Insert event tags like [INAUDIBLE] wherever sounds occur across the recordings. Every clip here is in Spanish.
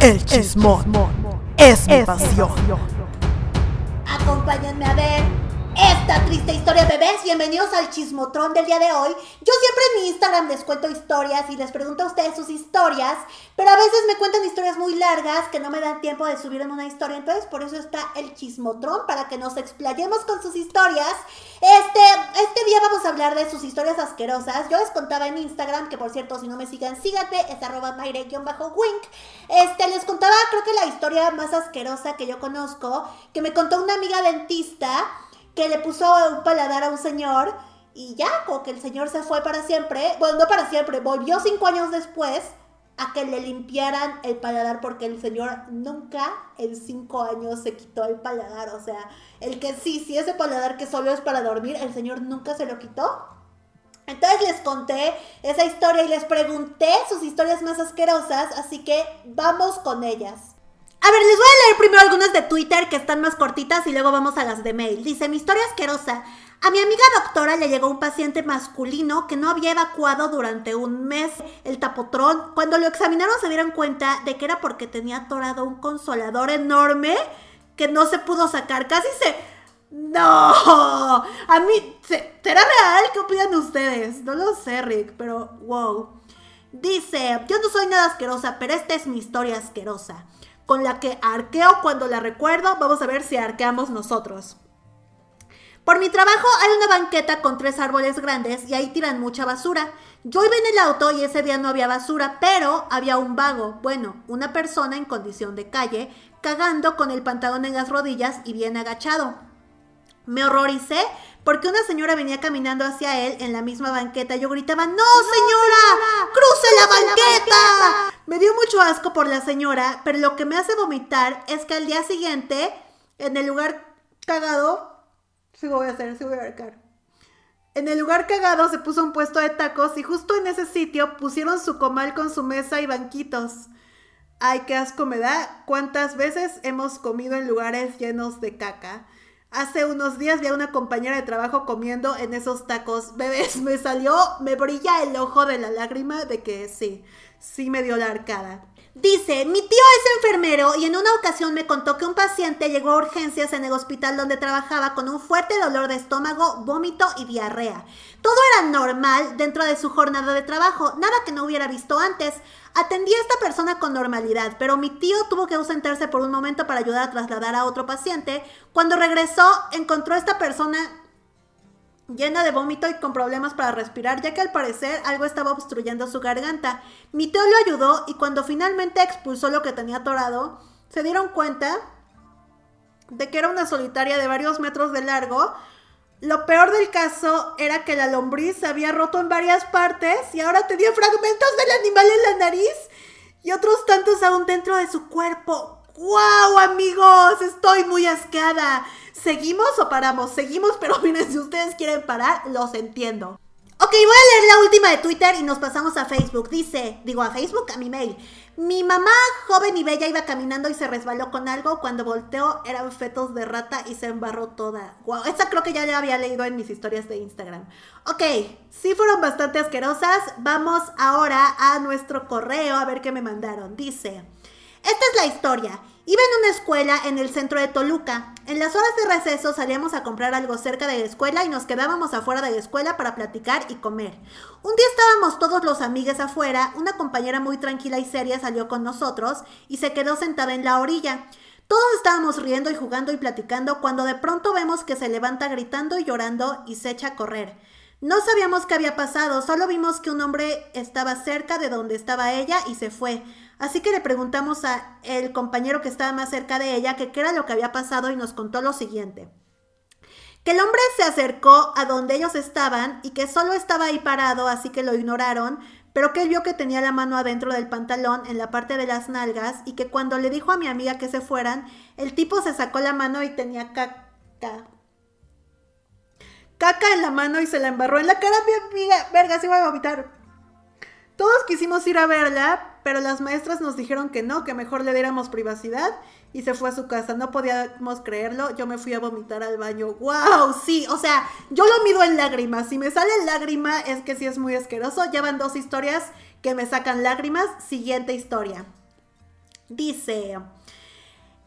El chismón es mi pasión. Acompáñenme a ver esta triste historia, bebés. Bienvenidos al chismotrón del día de hoy. Yo siempre en mi Instagram les cuento historias y les pregunto a ustedes sus historias, pero a veces me cuentan historias muy largas que no me dan tiempo de subir en una historia. Entonces, por eso está el chismotrón, para que nos explayemos con sus historias. Este, este día vamos a hablar de sus historias asquerosas. Yo les contaba en Instagram, que por cierto, si no me sigan, síganme, es arroba wink Este, les contaba, creo que la historia más asquerosa que yo conozco, que me contó una amiga dentista que le puso un paladar a un señor y ya, como que el señor se fue para siempre, bueno, no para siempre, volvió cinco años después a que le limpiaran el paladar porque el señor nunca en cinco años se quitó el paladar, o sea, el que sí, sí ese paladar que solo es para dormir, el señor nunca se lo quitó. Entonces les conté esa historia y les pregunté sus historias más asquerosas, así que vamos con ellas. A ver, les voy a leer primero algunas de Twitter que están más cortitas y luego vamos a las de mail. Dice, mi historia asquerosa. A mi amiga doctora le llegó un paciente masculino que no había evacuado durante un mes el tapotrón. Cuando lo examinaron se dieron cuenta de que era porque tenía atorado un consolador enorme que no se pudo sacar. Casi se... No, a mí, ¿será real? ¿Qué opinan ustedes? No lo sé, Rick, pero wow. Dice, yo no soy nada asquerosa, pero esta es mi historia asquerosa con la que arqueo cuando la recuerdo. Vamos a ver si arqueamos nosotros. Por mi trabajo hay una banqueta con tres árboles grandes y ahí tiran mucha basura. Yo iba en el auto y ese día no había basura, pero había un vago, bueno, una persona en condición de calle, cagando con el pantalón en las rodillas y bien agachado. Me horroricé porque una señora venía caminando hacia él en la misma banqueta. Yo gritaba, ¡No, señora! ¡Cruce la banqueta! Me dio mucho asco por la señora, pero lo que me hace vomitar es que al día siguiente, en el lugar cagado, sí voy a hacer, sí voy a arcar. En el lugar cagado se puso un puesto de tacos y justo en ese sitio pusieron su comal con su mesa y banquitos. Ay, qué asco me da. ¿Cuántas veces hemos comido en lugares llenos de caca? Hace unos días vi a una compañera de trabajo comiendo en esos tacos. Bebés, me salió, me brilla el ojo de la lágrima de que sí, sí me dio la arcada. Dice, mi tío es enfermero y en una ocasión me contó que un paciente llegó a urgencias en el hospital donde trabajaba con un fuerte dolor de estómago, vómito y diarrea. Todo era normal dentro de su jornada de trabajo, nada que no hubiera visto antes. Atendí a esta persona con normalidad, pero mi tío tuvo que ausentarse por un momento para ayudar a trasladar a otro paciente. Cuando regresó, encontró a esta persona llena de vómito y con problemas para respirar, ya que al parecer algo estaba obstruyendo su garganta. Mi tío lo ayudó y cuando finalmente expulsó lo que tenía atorado, se dieron cuenta de que era una solitaria de varios metros de largo. Lo peor del caso era que la lombriz se había roto en varias partes y ahora tenía fragmentos del animal en la nariz y otros tantos aún dentro de su cuerpo. ¡Wow, amigos! Estoy muy asqueada. ¿Seguimos o paramos? Seguimos, pero [LAUGHS] miren, si ustedes quieren parar, los entiendo. Ok, voy a leer la última de Twitter y nos pasamos a Facebook. Dice, digo a Facebook, a mi mail. Mi mamá, joven y bella, iba caminando y se resbaló con algo. Cuando volteó, eran fetos de rata y se embarró toda. Wow, esta creo que ya la había leído en mis historias de Instagram. Ok, sí fueron bastante asquerosas. Vamos ahora a nuestro correo a ver qué me mandaron. Dice, esta es la historia. Iba en una escuela en el centro de Toluca. En las horas de receso salíamos a comprar algo cerca de la escuela y nos quedábamos afuera de la escuela para platicar y comer. Un día estábamos todos los amigues afuera, una compañera muy tranquila y seria salió con nosotros y se quedó sentada en la orilla. Todos estábamos riendo y jugando y platicando cuando de pronto vemos que se levanta gritando y llorando y se echa a correr. No sabíamos qué había pasado, solo vimos que un hombre estaba cerca de donde estaba ella y se fue. Así que le preguntamos a el compañero que estaba más cerca de ella que qué era lo que había pasado y nos contó lo siguiente. Que el hombre se acercó a donde ellos estaban y que solo estaba ahí parado, así que lo ignoraron, pero que él vio que tenía la mano adentro del pantalón en la parte de las nalgas y que cuando le dijo a mi amiga que se fueran, el tipo se sacó la mano y tenía caca. Caca en la mano y se la embarró en la cara, mi amiga. Verga, se iba a vomitar. Todos quisimos ir a verla, pero las maestras nos dijeron que no, que mejor le diéramos privacidad y se fue a su casa. No podíamos creerlo, yo me fui a vomitar al baño. ¡Wow! Sí, o sea, yo lo mido en lágrimas. Si me sale lágrima es que sí es muy asqueroso. Ya van dos historias que me sacan lágrimas. Siguiente historia. Dice,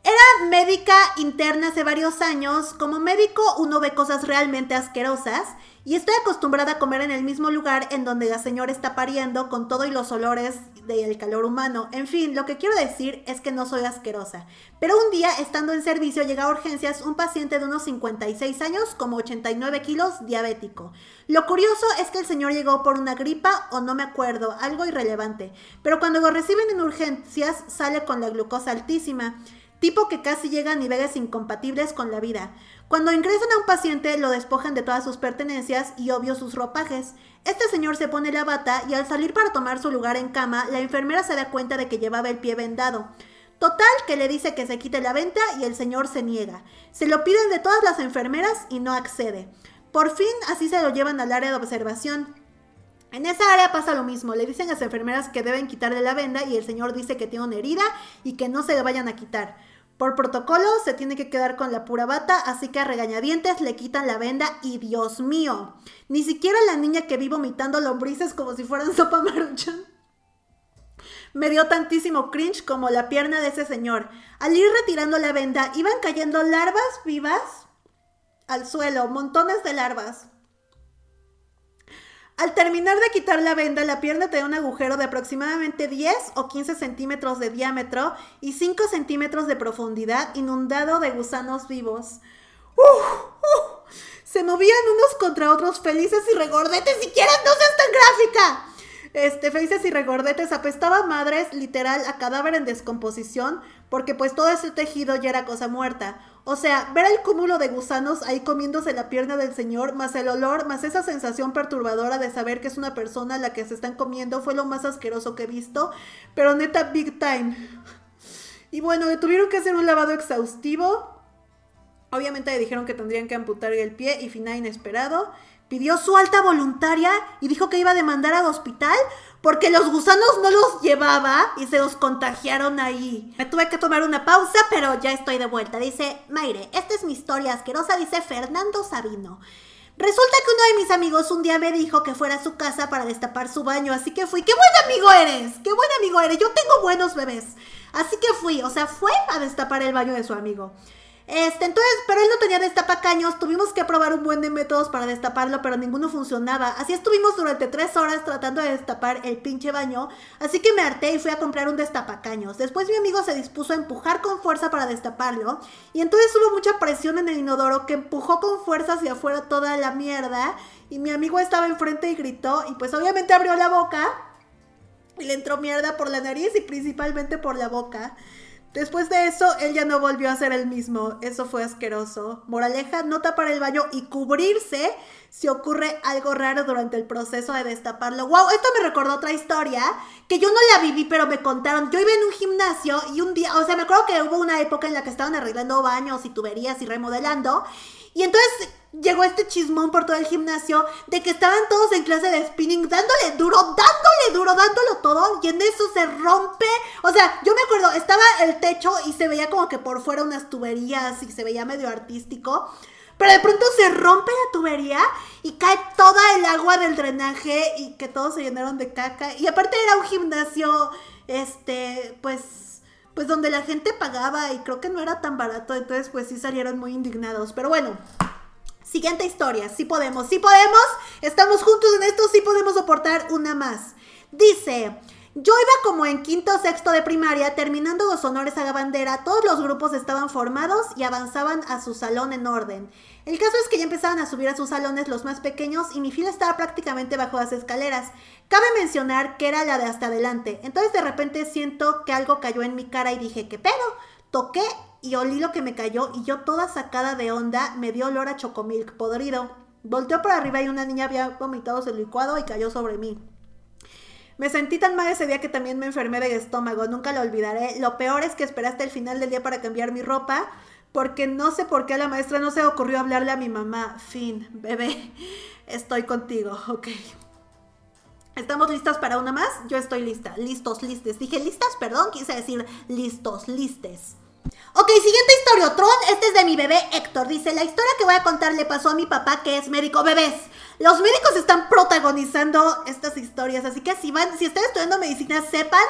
era médica interna hace varios años. Como médico uno ve cosas realmente asquerosas y estoy acostumbrada a comer en el mismo lugar en donde la señora está pariendo con todo y los olores del calor humano. En fin, lo que quiero decir es que no soy asquerosa. Pero un día, estando en servicio, llega a urgencias un paciente de unos 56 años, como 89 kilos, diabético. Lo curioso es que el señor llegó por una gripa o no me acuerdo, algo irrelevante. Pero cuando lo reciben en urgencias, sale con la glucosa altísima tipo que casi llega a niveles incompatibles con la vida. Cuando ingresan a un paciente lo despojan de todas sus pertenencias y obvio sus ropajes. Este señor se pone la bata y al salir para tomar su lugar en cama, la enfermera se da cuenta de que llevaba el pie vendado. Total, que le dice que se quite la venta y el señor se niega. Se lo piden de todas las enfermeras y no accede. Por fin, así se lo llevan al área de observación. En esa área pasa lo mismo, le dicen a las enfermeras que deben quitarle la venda y el señor dice que tiene una herida y que no se le vayan a quitar. Por protocolo se tiene que quedar con la pura bata, así que a regañadientes le quitan la venda y Dios mío, ni siquiera la niña que vi vomitando lombrices como si fueran sopa [LAUGHS] maruchan. Me dio tantísimo cringe como la pierna de ese señor. Al ir retirando la venda, iban cayendo larvas vivas al suelo, montones de larvas. Al terminar de quitar la venda, la pierna tenía un agujero de aproximadamente 10 o 15 centímetros de diámetro y 5 centímetros de profundidad, inundado de gusanos vivos. Se movían unos contra otros felices y regordetes. Si quieres, no seas tan gráfica. Este, felices y regordetes, apestaba madres, literal, a cadáver en descomposición, porque pues todo ese tejido ya era cosa muerta. O sea, ver el cúmulo de gusanos ahí comiéndose la pierna del señor, más el olor, más esa sensación perturbadora de saber que es una persona la que se están comiendo, fue lo más asqueroso que he visto, pero neta, big time. Y bueno, tuvieron que hacer un lavado exhaustivo. Obviamente le dijeron que tendrían que amputar el pie y final inesperado pidió su alta voluntaria y dijo que iba a demandar al hospital porque los gusanos no los llevaba y se los contagiaron ahí. Me tuve que tomar una pausa, pero ya estoy de vuelta. Dice, Maire, esta es mi historia asquerosa, dice Fernando Sabino. Resulta que uno de mis amigos un día me dijo que fuera a su casa para destapar su baño, así que fui. ¡Qué buen amigo eres! ¡Qué buen amigo eres! Yo tengo buenos bebés. Así que fui, o sea, fue a destapar el baño de su amigo. Este, entonces, pero él no tenía destapacaños, tuvimos que probar un buen de métodos para destaparlo, pero ninguno funcionaba. Así estuvimos durante tres horas tratando de destapar el pinche baño, así que me harté y fui a comprar un destapacaños. Después mi amigo se dispuso a empujar con fuerza para destaparlo, y entonces hubo mucha presión en el inodoro que empujó con fuerza hacia afuera toda la mierda, y mi amigo estaba enfrente y gritó, y pues obviamente abrió la boca, y le entró mierda por la nariz y principalmente por la boca. Después de eso, él ya no volvió a ser el mismo. Eso fue asqueroso. Moraleja, no tapar el baño y cubrirse si ocurre algo raro durante el proceso de destaparlo. ¡Wow! Esto me recordó otra historia que yo no la viví, pero me contaron. Yo iba en un gimnasio y un día, o sea, me acuerdo que hubo una época en la que estaban arreglando baños y tuberías y remodelando. Y entonces llegó este chismón por todo el gimnasio de que estaban todos en clase de spinning dándole duro, dándole duro, dándolo todo y en eso se rompe. O sea, yo me acuerdo, estaba el techo y se veía como que por fuera unas tuberías y se veía medio artístico. Pero de pronto se rompe la tubería y cae toda el agua del drenaje y que todos se llenaron de caca. Y aparte era un gimnasio, este, pues pues donde la gente pagaba y creo que no era tan barato, entonces pues sí salieron muy indignados. Pero bueno, siguiente historia, sí podemos, sí podemos, estamos juntos en esto, sí podemos soportar una más. Dice, yo iba como en quinto o sexto de primaria, terminando los honores a la bandera, todos los grupos estaban formados y avanzaban a su salón en orden. El caso es que ya empezaban a subir a sus salones los más pequeños y mi fila estaba prácticamente bajo las escaleras. Cabe mencionar que era la de hasta adelante, entonces de repente siento que algo cayó en mi cara y dije, ¿qué pedo? Toqué y olí lo que me cayó y yo toda sacada de onda me dio olor a chocomilk podrido. Volteó por arriba y una niña había vomitado su licuado y cayó sobre mí. Me sentí tan mal ese día que también me enfermé de estómago, nunca lo olvidaré. Lo peor es que esperé hasta el final del día para cambiar mi ropa, porque no sé por qué a la maestra no se ocurrió hablarle a mi mamá. Fin, bebé, estoy contigo, ok. ¿Estamos listas para una más? Yo estoy lista. Listos, listes. Dije listas, perdón, quise decir listos, listes. Ok, siguiente historia, Tron. Este es de mi bebé Héctor. Dice, la historia que voy a contar le pasó a mi papá que es médico bebés. Los médicos están protagonizando estas historias, así que si van, si están estudiando medicina, sepan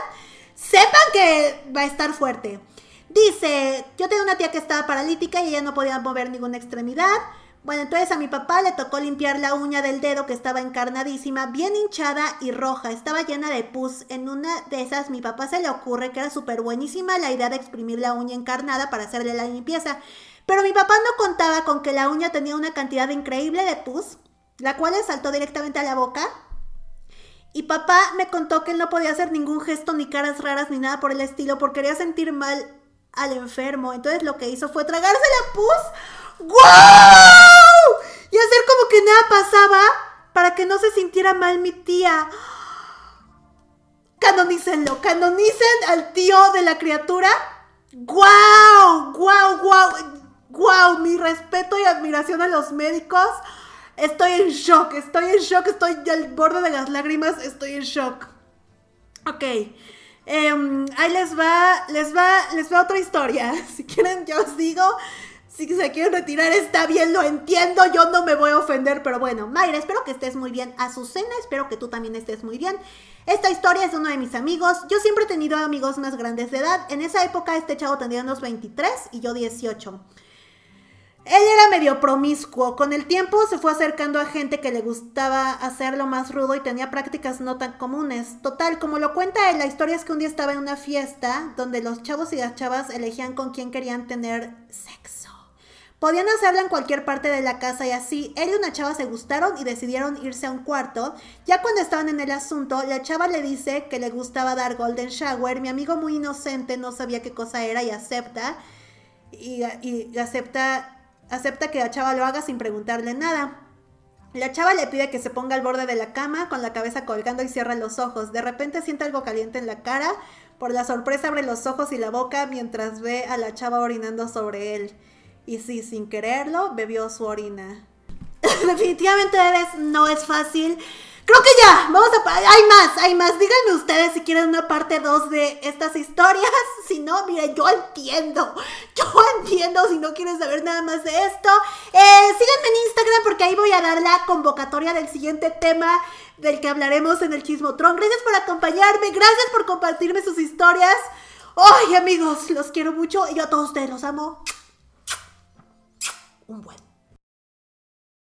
sepan que va a estar fuerte. Dice, yo tenía una tía que estaba paralítica y ella no podía mover ninguna extremidad. Bueno, entonces a mi papá le tocó limpiar la uña del dedo que estaba encarnadísima, bien hinchada y roja, estaba llena de pus. En una de esas mi papá se le ocurre que era súper buenísima la idea de exprimir la uña encarnada para hacerle la limpieza. Pero mi papá no contaba con que la uña tenía una cantidad increíble de pus, la cual le saltó directamente a la boca. Y papá me contó que él no podía hacer ningún gesto, ni caras raras, ni nada por el estilo, porque quería sentir mal al enfermo. Entonces lo que hizo fue tragarse la pus. ¡Guau! Y hacer como que nada pasaba para que no se sintiera mal mi tía. Canonícenlo, canonicen al tío de la criatura. ¡Guau! ¡Guau, guau! ¡Guau! Mi respeto y admiración a los médicos. Estoy en shock, estoy en shock, estoy al borde de las lágrimas, estoy en shock. Ok. Em, ahí les va, les va, les va otra historia. [LAUGHS] Si quieren, ya os digo. Si se quieren retirar, está bien, lo entiendo. Yo no me voy a ofender, pero bueno, Mayra, espero que estés muy bien. Azucena, espero que tú también estés muy bien. Esta historia es de uno de mis amigos. Yo siempre he tenido amigos más grandes de edad. En esa época, este chavo tenía unos 23 y yo 18. Él era medio promiscuo. Con el tiempo se fue acercando a gente que le gustaba hacerlo más rudo y tenía prácticas no tan comunes. Total, como lo cuenta él, la historia es que un día estaba en una fiesta donde los chavos y las chavas elegían con quién querían tener sexo. Podían hacerlo en cualquier parte de la casa y así. Él y una chava se gustaron y decidieron irse a un cuarto. Ya cuando estaban en el asunto, la chava le dice que le gustaba dar golden shower. Mi amigo muy inocente no sabía qué cosa era y acepta. Y, y acepta acepta que la chava lo haga sin preguntarle nada. La chava le pide que se ponga al borde de la cama con la cabeza colgando y cierra los ojos. De repente siente algo caliente en la cara. Por la sorpresa abre los ojos y la boca mientras ve a la chava orinando sobre él. Y sí, sin quererlo, bebió su orina. [LAUGHS] Definitivamente no es fácil Creo que ya, vamos a... Hay más, hay más. Díganme ustedes si quieren una parte 2 de estas historias. [LAUGHS] Si no, miren, yo entiendo. [LAUGHS] Yo entiendo si no quieren saber nada más de esto. Eh, síganme en Instagram porque ahí voy a dar la convocatoria del siguiente tema del que hablaremos en el Chismotrón. Gracias por acompañarme, gracias por compartirme sus historias. Ay, amigos, los quiero mucho y yo a todos ustedes los amo. Un buen